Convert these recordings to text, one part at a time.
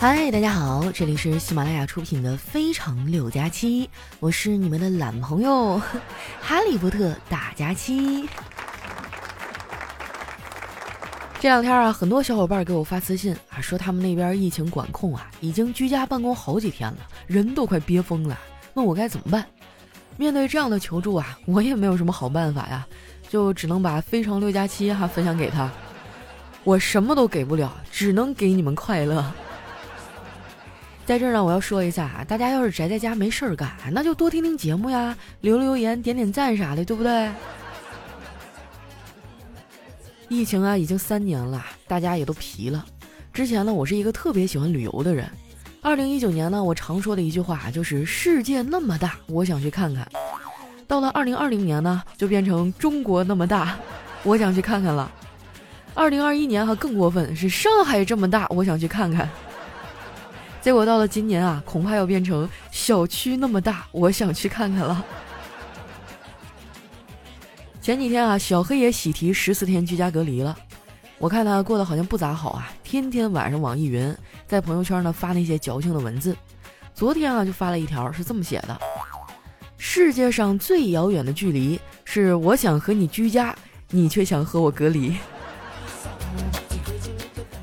嗨，大家好，这里是喜马拉雅出品的《非常六加七》，我是你们的懒朋友 哈利波特大假期。这两天啊，很多小伙伴给我发私信啊，说他们那边疫情管控啊，已经居家办公好几天了，人都快憋疯了，问我该怎么办。面对这样的求助啊，我也没有什么好办法呀，就只能把《非常六加七》哈分享给他。我什么都给不了，只能给你们快乐。在这儿呢，我要说一下啊，大家要是宅在家没事儿干，那就多听听节目呀，留留言、点点赞啥的，对不对？疫情啊，已经三年了，大家也都疲了。之前呢，我是一个特别喜欢旅游的人。二零一九年呢，我常说的一句话就是“世界那么大，我想去看看”。到了二零二零年呢，就变成“中国那么大，我想去看看”了。二零二一年还更过分，是“上海这么大，我想去看看”。结果到了今年啊，恐怕要变成“小区那么大，我想去看看”了。前几天啊，小黑也喜提十四天居家隔离了。我看他过得好像不咋好啊，天天晚上网易云在朋友圈呢发那些矫情的文字。昨天啊，就发了一条是这么写的：“世界上最遥远的距离是我想和你居家，你却想和我隔离。”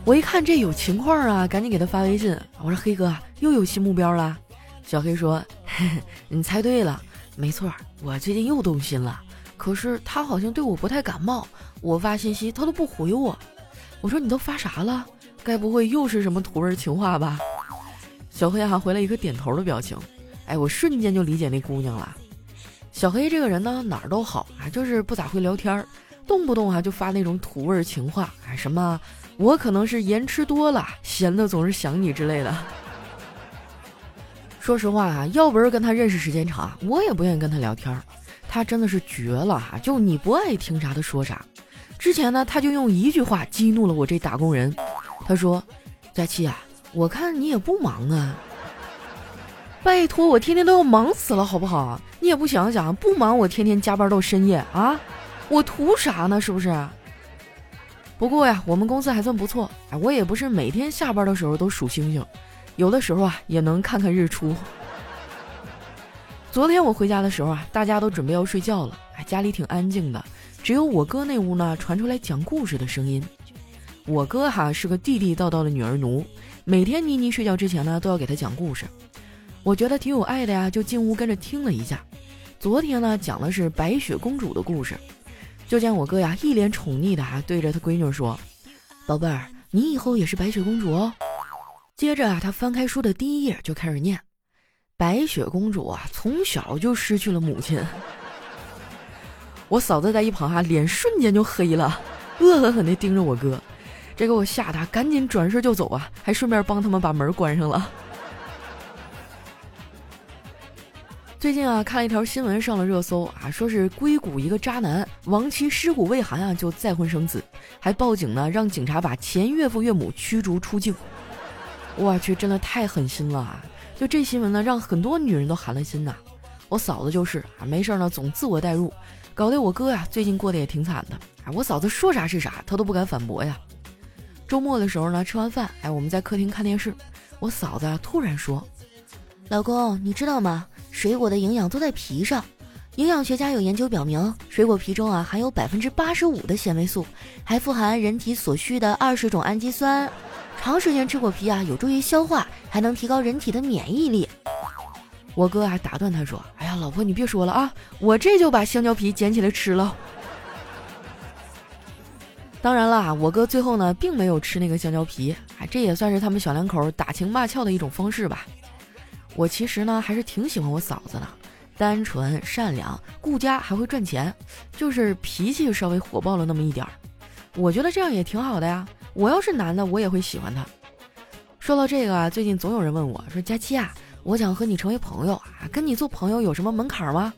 我一看这有情况啊，赶紧给他发微信，我说：“黑哥又有新目标了。”小黑说：“ 你猜对了，没错，我最近又动心了。”可是他好像对我不太感冒，我发信息他都不回我。我说你都发啥了？该不会又是什么土味情话吧？小黑还回了一个点头的表情。哎，我瞬间就理解那姑娘了。小黑这个人呢，哪儿都好啊，就是不咋会聊天儿，动不动啊就发那种土味情话，哎，什么我可能是盐吃多了，咸的总是想你之类的。说实话啊，要不是跟他认识时间长，我也不愿意跟他聊天。他真的是绝了哈！就你不爱听啥，他说啥。之前呢，他就用一句话激怒了我这打工人。他说：“佳期啊，我看你也不忙啊。拜托，我天天都要忙死了，好不好？你也不想想，不忙我天天加班到深夜啊，我图啥呢？是不是？不过呀，我们公司还算不错，哎，我也不是每天下班的时候都数星星，有的时候啊，也能看看日出。”昨天我回家的时候啊，大家都准备要睡觉了，哎，家里挺安静的，只有我哥那屋呢传出来讲故事的声音。我哥哈是个地地道道的女儿奴，每天妮妮睡觉之前呢都要给她讲故事。我觉得挺有爱的呀，就进屋跟着听了一下。昨天呢讲的是白雪公主的故事，就见我哥呀一脸宠溺的啊对着他闺女说：“宝贝儿，你以后也是白雪公主哦。”接着啊他翻开书的第一页就开始念。白雪公主啊，从小就失去了母亲。我嫂子在一旁哈，脸瞬间就黑了，恶狠狠地盯着我哥，这给我吓得赶紧转身就走啊，还顺便帮他们把门关上了。最近啊，看了一条新闻上了热搜啊，说是硅谷一个渣男亡妻尸骨未寒啊，就再婚生子，还报警呢，让警察把前岳父岳母驱逐出境。我去，真的太狠心了啊！就这新闻呢，让很多女人都寒了心呐。我嫂子就是啊，没事呢总自我代入，搞得我哥呀最近过得也挺惨的啊。我嫂子说啥是啥，他都不敢反驳呀。周末的时候呢，吃完饭，哎，我们在客厅看电视，我嫂子突然说：“老公，你知道吗？水果的营养都在皮上。营养学家有研究表明，水果皮中啊含有百分之八十五的纤维素，还富含人体所需的二十种氨基酸。”长时间吃果皮啊，有助于消化，还能提高人体的免疫力。我哥还打断他说：“哎呀，老婆你别说了啊，我这就把香蕉皮捡起来吃了。”当然了，我哥最后呢并没有吃那个香蕉皮，啊，这也算是他们小两口打情骂俏的一种方式吧。我其实呢还是挺喜欢我嫂子的，单纯善良、顾家还会赚钱，就是脾气稍微火爆了那么一点儿。我觉得这样也挺好的呀。我要是男的，我也会喜欢他。说到这个啊，最近总有人问我说：“佳期啊，我想和你成为朋友啊，跟你做朋友有什么门槛吗？”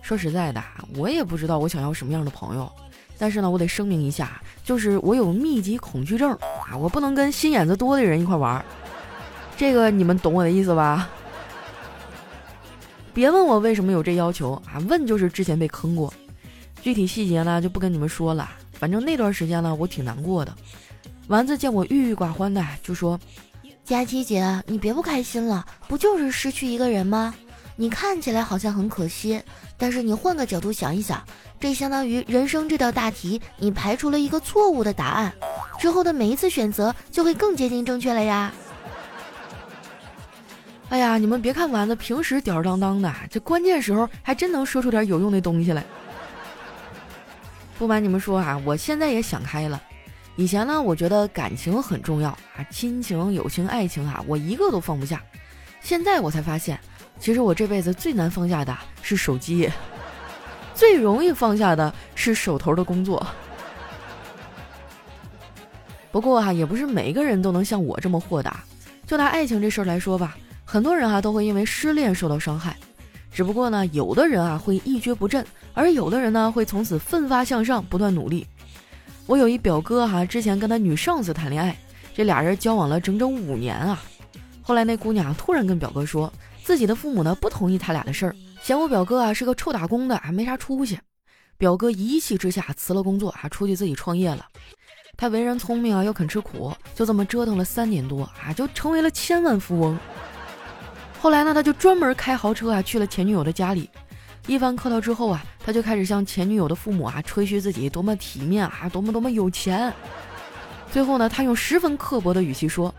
说实在的，我也不知道我想要什么样的朋友。但是呢，我得声明一下，就是我有密集恐惧症啊，我不能跟心眼子多的人一块玩。这个你们懂我的意思吧？别问我为什么有这要求啊，问就是之前被坑过。具体细节呢，就不跟你们说了。反正那段时间呢，我挺难过的。丸子见我郁郁寡欢的，就说：“佳琪姐，你别不开心了，不就是失去一个人吗？你看起来好像很可惜，但是你换个角度想一想，这相当于人生这道大题，你排除了一个错误的答案，之后的每一次选择就会更接近正确了呀。哎呀，你们别看丸子平时吊儿郎当的，这关键时候还真能说出点有用的东西来。不瞒你们说啊，我现在也想开了。以前呢，我觉得感情很重要啊，亲情、友情、爱情啊，我一个都放不下。现在我才发现，其实我这辈子最难放下的是手机，最容易放下的是手头的工作。不过哈，也不是每个人都能像我这么豁达。就拿爱情这事儿来说吧，很多人啊都会因为失恋受到伤害，只不过呢，有的人啊会一蹶不振，而有的人呢会从此奋发向上，不断努力。我有一表哥哈，之前跟他女上司谈恋爱，这俩人交往了整整五年啊。后来那姑娘突然跟表哥说，自己的父母呢不同意他俩的事儿，嫌我表哥啊是个臭打工的，还没啥出息。表哥一气之下辞了工作啊，出去自己创业了。他为人聪明啊，又肯吃苦，就这么折腾了三年多啊，就成为了千万富翁。后来呢，他就专门开豪车啊去了前女友的家里。一番客套之后啊，他就开始向前女友的父母啊吹嘘自己多么体面啊，多么多么有钱。最后呢，他用十分刻薄的语气说：“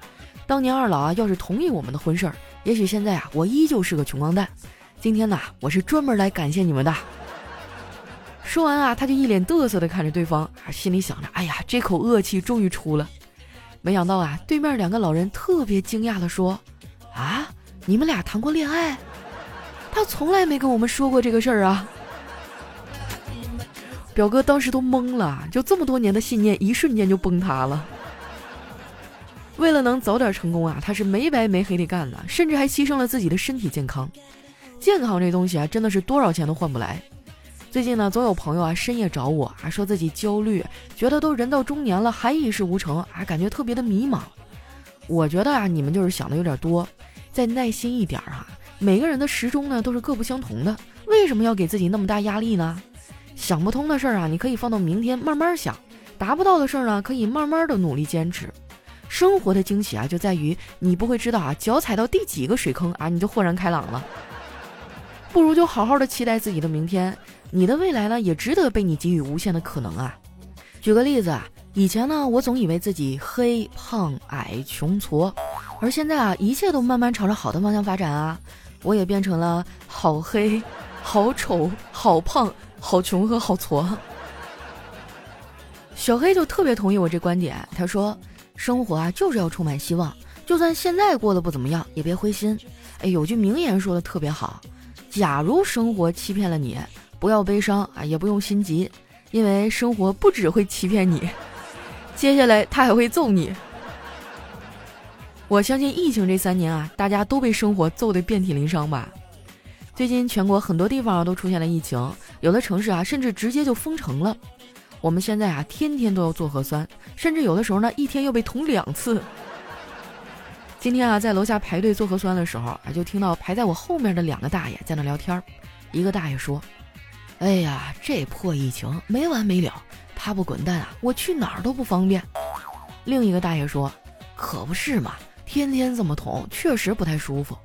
当年二老啊，要是同意我们的婚事儿，也许现在啊，我依旧是个穷光蛋。今天呢，我是专门来感谢你们的。”说完啊，他就一脸嘚瑟的看着对方，心里想着：“哎呀，这口恶气终于出了。”没想到啊，对面两个老人特别惊讶的说：“啊，你们俩谈过恋爱？”他从来没跟我们说过这个事儿啊！表哥当时都懵了，就这么多年的信念，一瞬间就崩塌了。为了能早点成功啊，他是没白没黑的干的，甚至还牺牲了自己的身体健康。健康这东西啊，真的是多少钱都换不来。最近呢，总有朋友啊深夜找我啊，说自己焦虑，觉得都人到中年了还一事无成啊，感觉特别的迷茫。我觉得啊，你们就是想的有点多，再耐心一点啊。每个人的时钟呢都是各不相同的，为什么要给自己那么大压力呢？想不通的事儿啊，你可以放到明天慢慢想；达不到的事儿呢，可以慢慢的努力坚持。生活的惊喜啊，就在于你不会知道啊，脚踩到第几个水坑啊，你就豁然开朗了。不如就好好的期待自己的明天，你的未来呢，也值得被你给予无限的可能啊。举个例子啊，以前呢，我总以为自己黑、胖、矮、穷、矬，而现在啊，一切都慢慢朝着好的方向发展啊。我也变成了好黑、好丑、好胖、好穷和好矬。小黑就特别同意我这观点，他说：“生活啊，就是要充满希望，就算现在过得不怎么样，也别灰心。”哎，有句名言说的特别好：“假如生活欺骗了你，不要悲伤啊，也不用心急，因为生活不只会欺骗你，接下来他还会揍你。”我相信疫情这三年啊，大家都被生活揍得遍体鳞伤吧。最近全国很多地方都出现了疫情，有的城市啊甚至直接就封城了。我们现在啊天天都要做核酸，甚至有的时候呢一天要被捅两次。今天啊在楼下排队做核酸的时候啊，就听到排在我后面的两个大爷在那聊天儿。一个大爷说：“哎呀，这破疫情没完没了，他不滚蛋啊，我去哪儿都不方便。”另一个大爷说：“可不是嘛。”天天这么捅，确实不太舒服。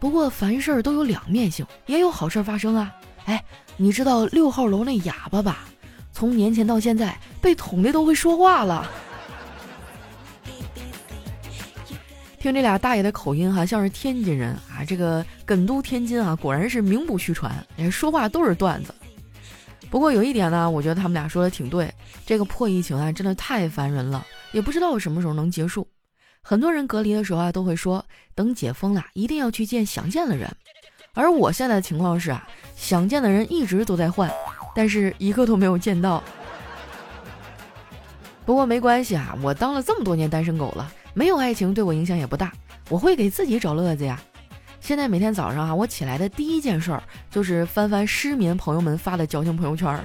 不过凡事都有两面性，也有好事发生啊！哎，你知道六号楼那哑巴吧？从年前到现在，被捅的都会说话了。听这俩大爷的口音哈，像是天津人啊。这个艮都天津啊，果然是名不虚传，哎，说话都是段子。不过有一点呢，我觉得他们俩说的挺对，这个破疫情啊，真的太烦人了，也不知道什么时候能结束。很多人隔离的时候啊，都会说等解封了，一定要去见想见的人。而我现在的情况是啊，想见的人一直都在换，但是一个都没有见到。不过没关系啊，我当了这么多年单身狗了，没有爱情对我影响也不大。我会给自己找乐子呀。现在每天早上啊，我起来的第一件事儿就是翻翻失眠朋友们发的矫情朋友圈儿，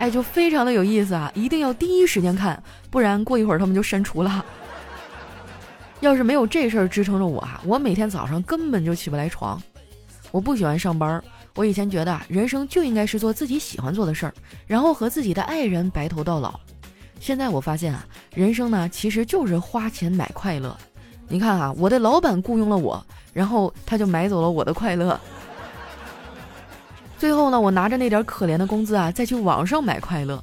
哎，就非常的有意思啊，一定要第一时间看，不然过一会儿他们就删除了。要是没有这事儿支撑着我啊，我每天早上根本就起不来床。我不喜欢上班，我以前觉得人生就应该是做自己喜欢做的事儿，然后和自己的爱人白头到老。现在我发现啊，人生呢其实就是花钱买快乐。你看啊，我的老板雇佣了我，然后他就买走了我的快乐。最后呢，我拿着那点可怜的工资啊，再去网上买快乐。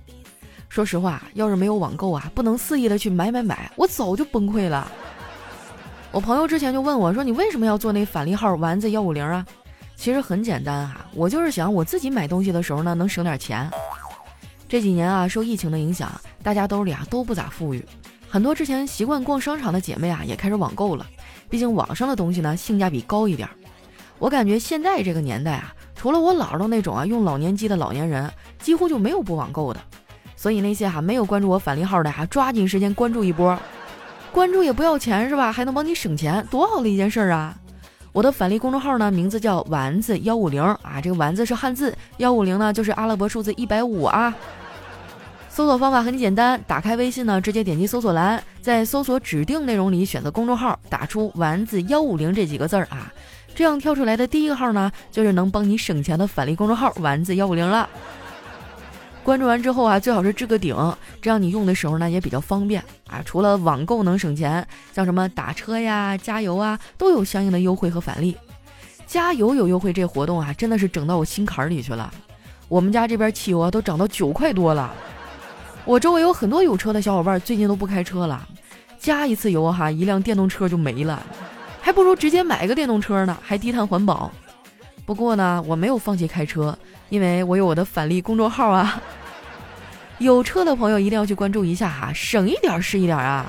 说实话，要是没有网购啊，不能肆意的去买买买，我早就崩溃了。我朋友之前就问我说：“你为什么要做那返利号丸子幺五零啊？”其实很简单哈，我就是想我自己买东西的时候呢，能省点钱。这几年啊，受疫情的影响，大家兜里啊都不咋富裕，很多之前习惯逛商场的姐妹啊，也开始网购了。毕竟网上的东西呢，性价比高一点。我感觉现在这个年代啊，除了我姥姥那种啊用老年机的老年人，几乎就没有不网购的。所以那些哈没有关注我返利号的哈，抓紧时间关注一波，关注也不要钱是吧？还能帮你省钱，多好的一件事儿啊！我的返利公众号呢，名字叫丸子幺五零啊，这个丸子是汉字，幺五零呢就是阿拉伯数字一百五啊。搜索方法很简单，打开微信呢，直接点击搜索栏，在搜索指定内容里选择公众号，打出丸子幺五零这几个字儿啊，这样跳出来的第一个号呢，就是能帮你省钱的返利公众号丸子幺五零了。关注完之后啊，最好是置个顶，这样你用的时候呢也比较方便啊。除了网购能省钱，像什么打车呀、加油啊，都有相应的优惠和返利。加油有优惠这活动啊，真的是整到我心坎里去了。我们家这边汽油啊都涨到九块多了。我周围有很多有车的小伙伴最近都不开车了，加一次油哈，一辆电动车就没了，还不如直接买个电动车呢，还低碳环保。不过呢，我没有放弃开车，因为我有我的返利公众号啊。有车的朋友一定要去关注一下哈，省一点是一点啊。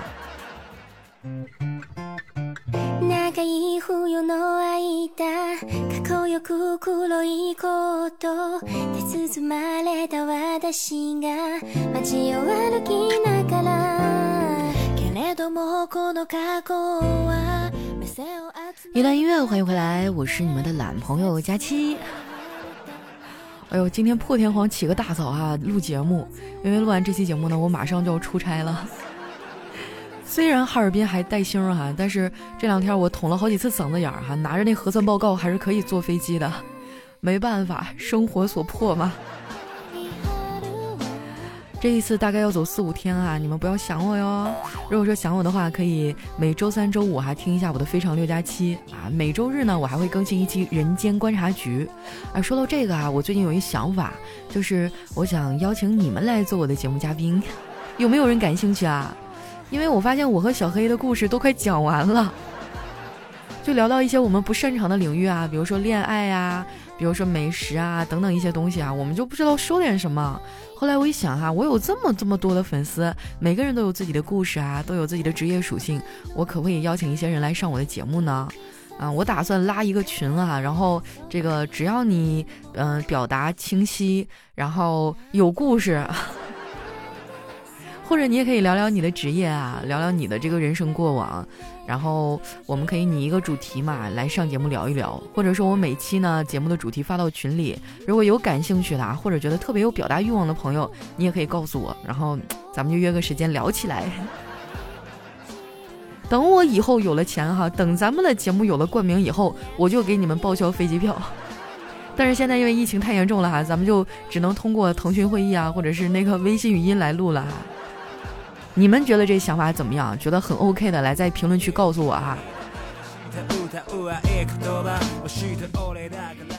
一段音乐，欢迎回来，我是你们的懒朋友佳期。哎呦，今天破天荒起个大早啊，录节目，因为录完这期节目呢，我马上就要出差了。虽然哈尔滨还带星哈，但是这两天我捅了好几次嗓子眼儿哈，拿着那核酸报告还是可以坐飞机的，没办法，生活所迫嘛。这一次大概要走四五天啊，你们不要想我哟。如果说想我的话，可以每周三、周五哈听一下我的《非常六加七》啊。每周日呢，我还会更新一期《人间观察局》啊。说到这个啊，我最近有一想法，就是我想邀请你们来做我的节目嘉宾，有没有人感兴趣啊？因为我发现我和小黑的故事都快讲完了，就聊到一些我们不擅长的领域啊，比如说恋爱呀，比如说美食啊等等一些东西啊，我们就不知道说点什么。后来我一想哈，我有这么这么多的粉丝，每个人都有自己的故事啊，都有自己的职业属性，我可不可以邀请一些人来上我的节目呢？啊，我打算拉一个群啊，然后这个只要你嗯表达清晰，然后有故事。或者你也可以聊聊你的职业啊，聊聊你的这个人生过往，然后我们可以拟一个主题嘛，来上节目聊一聊。或者说我每期呢节目的主题发到群里，如果有感兴趣的啊，或者觉得特别有表达欲望的朋友，你也可以告诉我，然后咱们就约个时间聊起来。等我以后有了钱哈，等咱们的节目有了冠名以后，我就给你们报销飞机票。但是现在因为疫情太严重了哈，咱们就只能通过腾讯会议啊，或者是那个微信语音来录了哈。你们觉得这想法怎么样？觉得很 OK 的，来在评论区告诉我哈。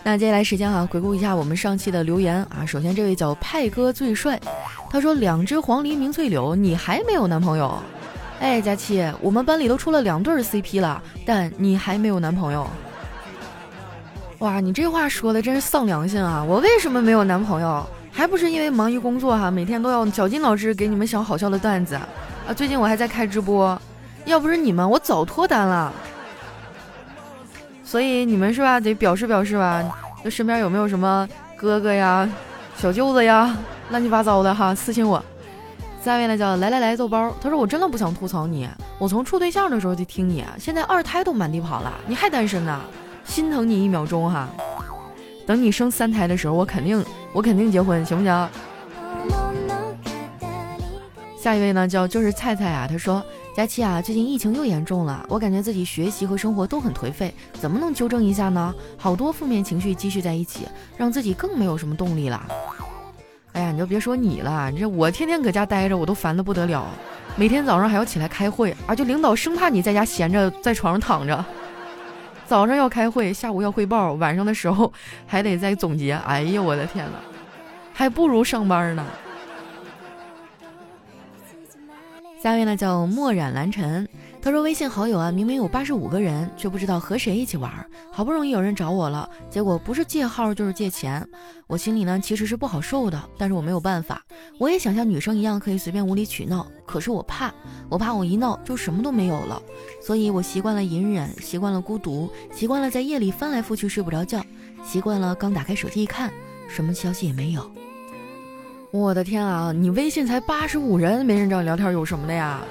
那接下来时间哈，回顾一下我们上期的留言啊。首先这位叫派哥最帅，他说两只黄鹂鸣翠柳，你还没有男朋友？哎，佳期，我们班里都出了两对 CP 了，但你还没有男朋友？哇，你这话说的真是丧良心啊！我为什么没有男朋友？还不是因为忙于工作哈，每天都要绞尽脑汁给你们想好笑的段子啊！最近我还在开直播，要不是你们，我早脱单了。所以你们是吧，得表示表示吧，就身边有没有什么哥哥呀、小舅子呀，乱七八糟的哈，私信我。下一位呢叫来来来豆包，他说我真的不想吐槽你，我从处对象的时候就听你，现在二胎都满地跑了，你还单身呢，心疼你一秒钟哈。等你生三胎的时候，我肯定我肯定结婚，行不行？下一位呢，叫就是菜菜啊，他说：佳期啊，最近疫情又严重了，我感觉自己学习和生活都很颓废，怎么能纠正一下呢？好多负面情绪积蓄在一起，让自己更没有什么动力了。哎呀，你就别说你了，你这我天天搁家待着，我都烦得不得了。每天早上还要起来开会啊，就领导生怕你在家闲着在床上躺着，早上要开会，下午要汇报，晚上的时候还得再总结。哎呀，我的天呐，还不如上班呢。下面呢叫墨染蓝尘。他说：“微信好友啊，明明有八十五个人，却不知道和谁一起玩。好不容易有人找我了，结果不是借号就是借钱。我心里呢其实是不好受的，但是我没有办法。我也想像女生一样可以随便无理取闹，可是我怕，我怕我一闹就什么都没有了。所以我习惯了隐忍，习惯了孤独，习惯了在夜里翻来覆去睡不着觉，习惯了刚打开手机一看，什么消息也没有。我的天啊，你微信才八十五人，没人找你聊天，有什么的呀？”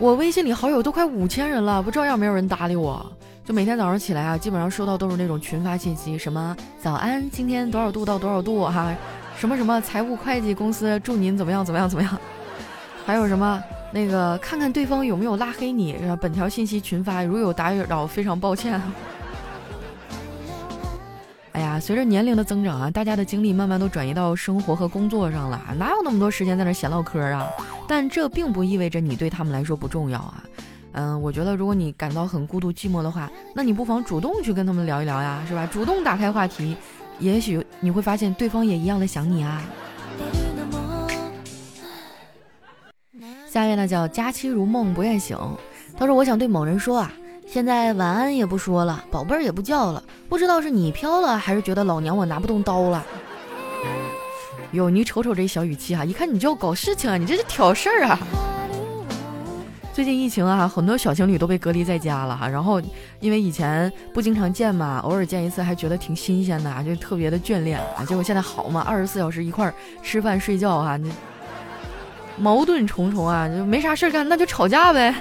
我微信里好友都快五千人了，不照样没有人搭理我。就每天早上起来啊，基本上收到都是那种群发信息，什么早安，今天多少度到多少度哈，什么什么财务会计公司祝您怎么样怎么样怎么样，还有什么那个看看对方有没有拉黑你，本条信息群发，如有打扰非常抱歉。随着年龄的增长啊，大家的精力慢慢都转移到生活和工作上了，哪有那么多时间在那闲唠嗑啊？但这并不意味着你对他们来说不重要啊。嗯，我觉得如果你感到很孤独寂寞的话，那你不妨主动去跟他们聊一聊呀，是吧？主动打开话题，也许你会发现对方也一样的想你啊。下面呢叫佳期如梦不愿醒，他说我想对某人说啊。现在晚安也不说了，宝贝儿也不叫了，不知道是你飘了，还是觉得老娘我拿不动刀了。哟，你瞅瞅这小语气哈，一看你就搞事情啊，你这是挑事儿啊。最近疫情啊，很多小情侣都被隔离在家了哈，然后因为以前不经常见嘛，偶尔见一次还觉得挺新鲜的，就特别的眷恋啊。结果现在好嘛，二十四小时一块儿吃饭睡觉哈，那矛盾重重啊，就没啥事儿干，那就吵架呗。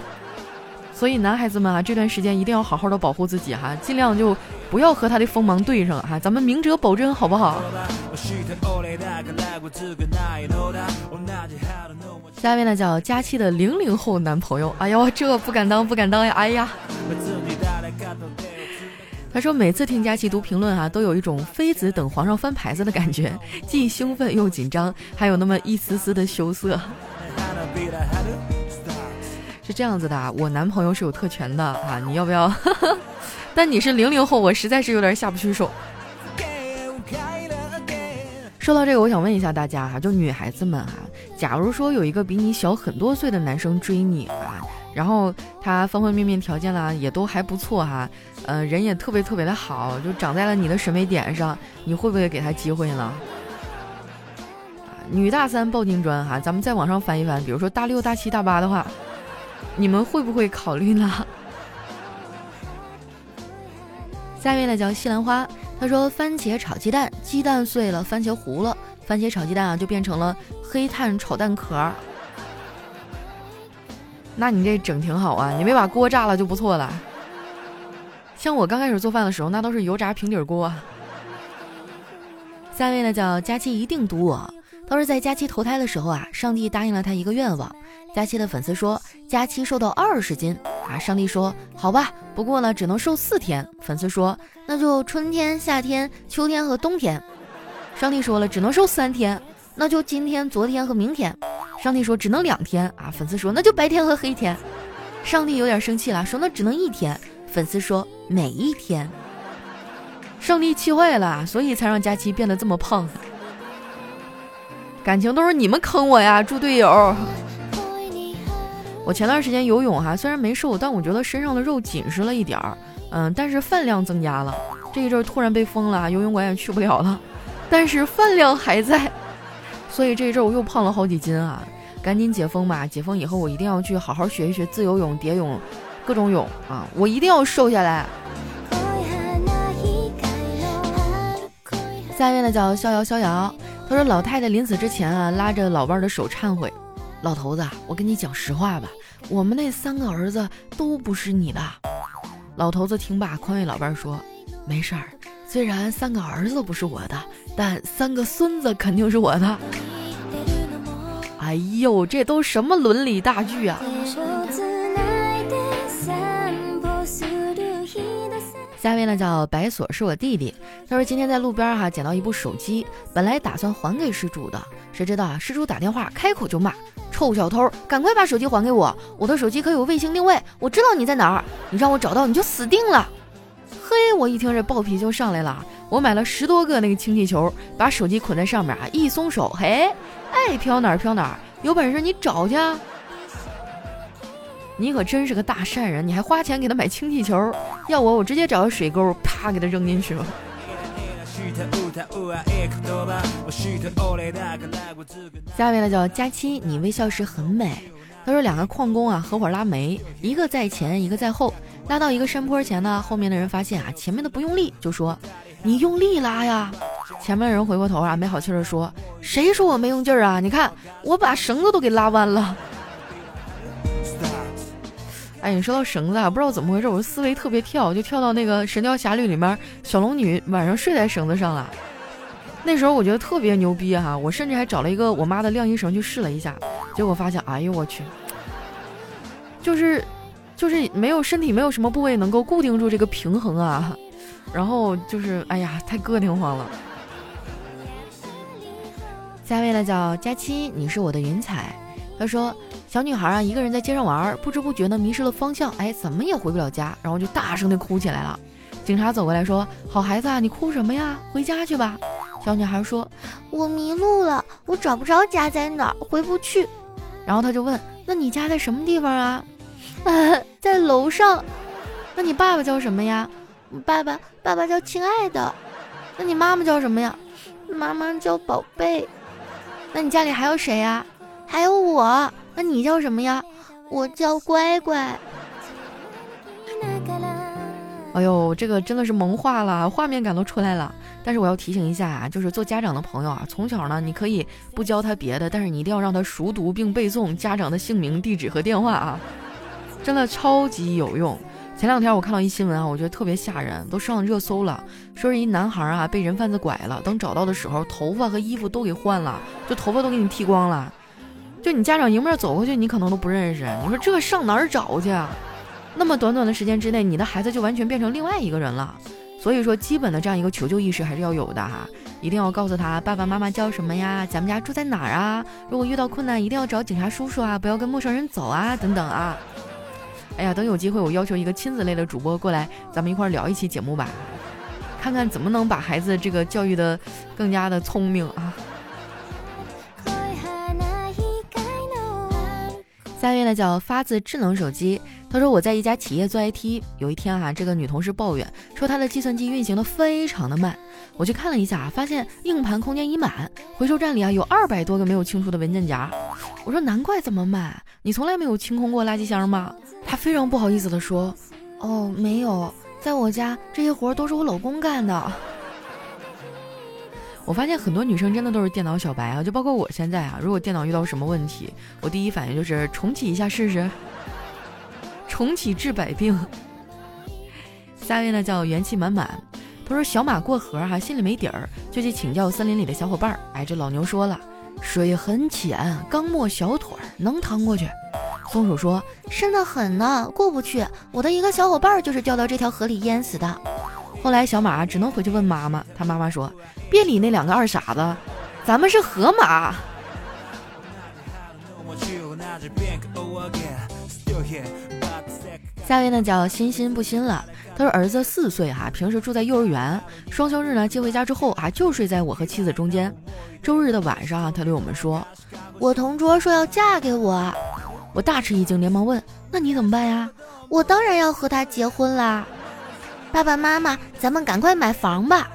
所以男孩子们啊，这段时间一定要好好的保护自己哈，尽量就不要和他的锋芒对上哈，咱们明哲保真好不好？下面呢叫佳期的零零后男朋友，哎呦，这不敢当不敢当呀，哎呀。他说每次听佳期读评论哈，都有一种妃子等皇上翻牌子的感觉，既兴奋又紧张，还有那么一丝丝的羞涩。是这样子的，我男朋友是有特权的啊，你要不要？但你是零零后，我实在是有点下不去手。说到这个，我想问一下大家哈，就女孩子们哈，假如说有一个比你小很多岁的男生追你啊，然后他方方面面条件呢也都还不错哈，呃，人也特别特别的好，就长在了你的审美点上，你会不会给他机会呢？女大三抱金砖哈，咱们再往上翻一翻，比如说大六大七大八的话。你们会不会考虑呢？下面呢叫西兰花，他说番茄炒鸡蛋，鸡蛋碎了，番茄糊了，番茄炒鸡蛋啊就变成了黑炭炒蛋壳。那你这整挺好啊，你没把锅炸了就不错了。像我刚开始做饭的时候，那都是油炸平底锅。下面呢叫佳期一定读我，都是在佳期投胎的时候啊，上帝答应了他一个愿望。佳期的粉丝说：“佳期瘦到二十斤啊！”上帝说：“好吧，不过呢，只能瘦四天。”粉丝说：“那就春天、夏天、秋天和冬天。”上帝说了：“只能瘦三天，那就今天、昨天和明天。”上帝说：“只能两天啊！”粉丝说：“那就白天和黑天。”上帝有点生气了，说：“那只能一天。”粉丝说：“每一天。”上帝气坏了，所以才让佳期变得这么胖。感情都是你们坑我呀，猪队友！我前段时间游泳哈，虽然没瘦，但我觉得身上的肉紧实了一点儿，嗯，但是饭量增加了。这一阵突然被封了，游泳馆也去不了了，但是饭量还在，所以这一阵我又胖了好几斤啊！赶紧解封吧，解封以后我一定要去好好学一学自由泳、蝶泳，各种泳啊，我一定要瘦下来。下面的叫逍遥逍遥，他说老太太临死之前啊，拉着老伴的手忏悔。老头子，我跟你讲实话吧，我们那三个儿子都不是你的。老头子听罢，宽慰老伴说：“没事儿，虽然三个儿子不是我的，但三个孙子肯定是我的。”哎呦，这都什么伦理大剧啊！下面呢叫白锁是我弟弟，他说今天在路边哈捡到一部手机，本来打算还给失主的，谁知道啊失主打电话开口就骂。臭小偷，赶快把手机还给我！我的手机可有卫星定位，我知道你在哪儿，你让我找到你就死定了！嘿，我一听这暴脾气就上来了，我买了十多个那个氢气球，把手机捆在上面啊，一松手，嘿，爱飘哪儿飘哪儿，有本事你找去！你可真是个大善人，你还花钱给他买氢气球，要我我直接找个水沟，啪给他扔进去了。下一位呢叫佳期，你微笑时很美。他说两个矿工啊合伙拉煤，一个在前，一个在后。拉到一个山坡前呢，后面的人发现啊前面的不用力，就说你用力拉呀。前面的人回过头啊，没好气的说，谁说我没用劲儿啊？你看我把绳子都给拉弯了。哎，你说到绳子啊，不知道怎么回事，我的思维特别跳，就跳到那个《神雕侠侣》里面，小龙女晚上睡在绳子上了。那时候我觉得特别牛逼哈，我甚至还找了一个我妈的晾衣绳去试了一下，结果发现，哎呦我去，就是，就是没有身体没有什么部位能够固定住这个平衡啊，然后就是，哎呀，太膈应慌了。下一位呢叫佳期，你是我的云彩。他说。小女孩啊，一个人在街上玩，不知不觉呢迷失了方向，哎，怎么也回不了家，然后就大声的哭起来了。警察走过来说：“好孩子啊，你哭什么呀？回家去吧。”小女孩说：“我迷路了，我找不着家在哪儿，回不去。”然后他就问：“那你家在什么地方啊？”“ 在楼上。”“那你爸爸叫什么呀？”“爸爸，爸爸叫亲爱的。”“那你妈妈叫什么呀？”“妈妈叫宝贝。”“那你家里还有谁呀？”“还有我。”那你叫什么呀？我叫乖乖。哎呦，这个真的是萌化了，画面感都出来了。但是我要提醒一下啊，就是做家长的朋友啊，从小呢，你可以不教他别的，但是你一定要让他熟读并背诵家长的姓名、地址和电话啊，真的超级有用。前两天我看到一新闻啊，我觉得特别吓人，都上热搜了，说是一男孩啊被人贩子拐了，等找到的时候，头发和衣服都给换了，就头发都给你剃光了。就你家长迎面走过去，你可能都不认识。你说这上哪儿找去？那么短短的时间之内，你的孩子就完全变成另外一个人了。所以说，基本的这样一个求救意识还是要有的哈，一定要告诉他爸爸妈妈叫什么呀，咱们家住在哪儿啊？如果遇到困难，一定要找警察叔叔啊，不要跟陌生人走啊，等等啊。哎呀，等有机会，我要求一个亲子类的主播过来，咱们一块聊一期节目吧，看看怎么能把孩子这个教育的更加的聪明啊。下一位呢叫发自智能手机，他说我在一家企业做 IT，有一天啊，这个女同事抱怨说她的计算机运行的非常的慢，我去看了一下啊，发现硬盘空间已满，回收站里啊有二百多个没有清除的文件夹。我说难怪这么慢，你从来没有清空过垃圾箱吗？她非常不好意思的说，哦，没有，在我家这些活都是我老公干的。我发现很多女生真的都是电脑小白啊，就包括我现在啊。如果电脑遇到什么问题，我第一反应就是重启一下试试，重启治百病。下一位呢叫元气满满，他说小马过河哈，心里没底儿，就去请教森林里的小伙伴儿。哎，这老牛说了，水很浅，刚没小腿儿，能趟过去。松鼠说深得很呢，过不去。我的一个小伙伴就是掉到这条河里淹死的。后来小马只能回去问妈妈，他妈妈说：“别理那两个二傻子，咱们是河马。”下一位呢叫欣欣不欣了，他说儿子四岁哈，平时住在幼儿园，双休日呢接回家之后啊就睡在我和妻子中间。周日的晚上啊，他对我们说：“我同桌说要嫁给我。”我大吃一惊，连忙问：“那你怎么办呀？”我当然要和他结婚啦。爸爸妈妈，咱们赶快买房吧。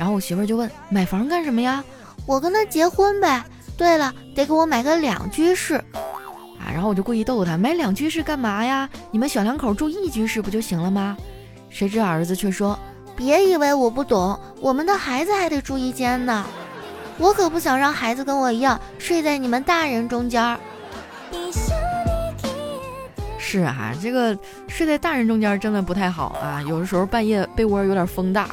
然后我媳妇儿就问：“买房干什么呀？”我跟他结婚呗。对了，得给我买个两居室。啊，然后我就故意逗他：“买两居室干嘛呀？你们小两口住一居室不就行了吗？”谁知儿子却说：“别以为我不懂，我们的孩子还得住一间呢。我可不想让孩子跟我一样睡在你们大人中间。”是啊，这个睡在大人中间真的不太好啊，有的时候半夜被窝有点风大。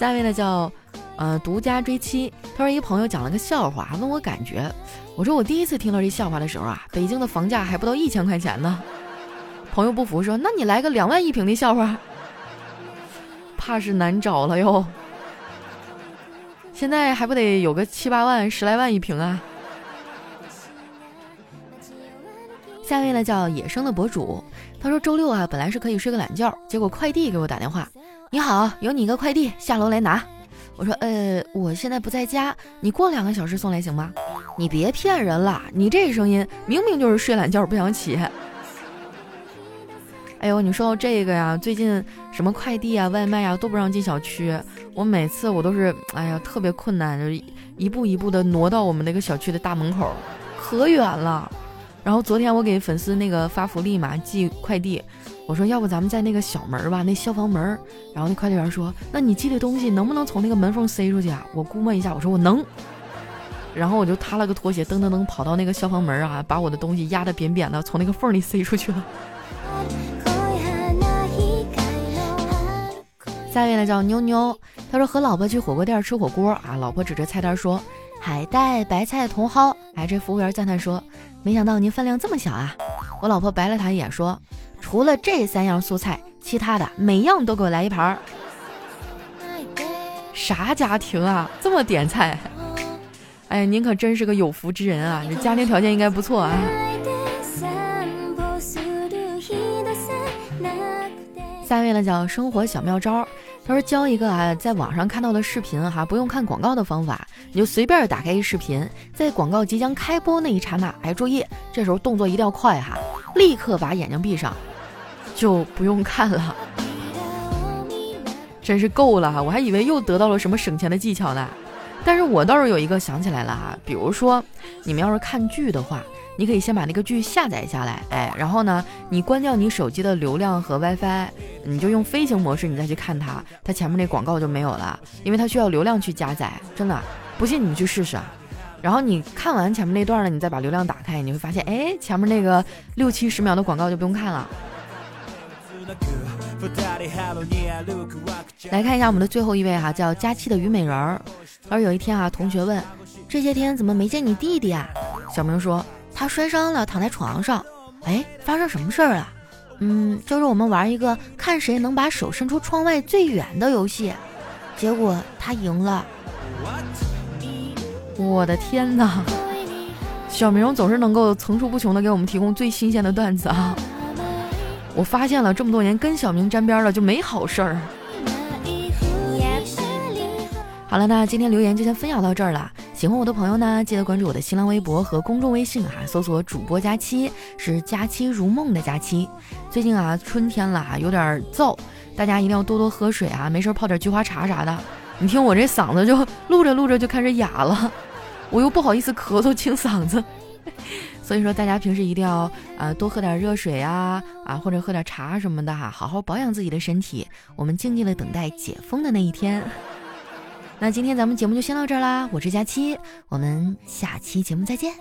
下一位呢叫呃独家追妻，他说一朋友讲了个笑话，问我感觉，我说我第一次听到这笑话的时候啊，北京的房价还不到一千块钱呢。朋友不服说，那你来个两万一平的笑话，怕是难找了哟。现在还不得有个七八万、十来万一平啊？下一位呢叫野生的博主，他说周六啊本来是可以睡个懒觉，结果快递给我打电话，你好，有你个快递，下楼来拿。我说呃，我现在不在家，你过两个小时送来行吗？你别骗人了，你这声音明明就是睡懒觉不想起。哎呦，你说到这个呀，最近什么快递啊、外卖啊都不让进小区，我每次我都是哎呀特别困难，就一步一步的挪到我们那个小区的大门口，可远了。然后昨天我给粉丝那个发福利嘛，寄快递。我说要不咱们在那个小门吧，那消防门。然后那快递员说，那你寄的东西能不能从那个门缝塞出去啊？我估摸一下，我说我能。然后我就踏了个拖鞋，噔噔噔跑到那个消防门啊，把我的东西压得扁扁的，从那个缝里塞出去了。下一位呢叫妞妞，他说和老婆去火锅店吃火锅啊，老婆指着菜单说海带、白菜、茼蒿。哎，这服务员赞叹说，没想到您饭量这么小啊。我老婆白了他一眼说。除了这三样素菜，其他的每样都给我来一盘儿。啥家庭啊，这么点菜？哎呀，您可真是个有福之人啊！这家庭条件应该不错啊。下一位呢叫生活小妙招，他说教一个啊，在网上看到的视频哈，不用看广告的方法，你就随便打开一视频，在广告即将开播那一刹那，哎，注意，这时候动作一定要快哈，立刻把眼睛闭上。就不用看了，真是够了哈！我还以为又得到了什么省钱的技巧呢。但是我倒是有一个想起来了哈，比如说你们要是看剧的话，你可以先把那个剧下载下来，哎，然后呢，你关掉你手机的流量和 WiFi，你就用飞行模式，你再去看它，它前面那广告就没有了，因为它需要流量去加载。真的，不信你们去试试啊。然后你看完前面那段呢，你再把流量打开，你会发现，哎，前面那个六七十秒的广告就不用看了。来看一下我们的最后一位哈，叫佳期的虞美人儿。而有一天啊，同学问：“这些天怎么没见你弟弟啊？”小明说：“他摔伤了，躺在床上。”哎，发生什么事儿了？嗯，就是我们玩一个看谁能把手伸出窗外最远的游戏，结果他赢了。我的天哪！小明总是能够层出不穷的给我们提供最新鲜的段子啊。我发现了，这么多年跟小明沾边了就没好事儿。好了，那今天留言就先分享到这儿了。喜欢我的朋友呢，记得关注我的新浪微博和公众微信啊，搜索主播佳期，是佳期如梦的佳期。最近啊，春天了，有点燥，大家一定要多多喝水啊，没事泡点菊花茶啥的。你听我这嗓子就 录着录着就开始哑了，我又不好意思咳嗽清嗓子。所以说，大家平时一定要呃多喝点热水啊啊，或者喝点茶什么的哈，好好保养自己的身体。我们静静的等待解封的那一天。那今天咱们节目就先到这儿啦，我是佳期，我们下期节目再见。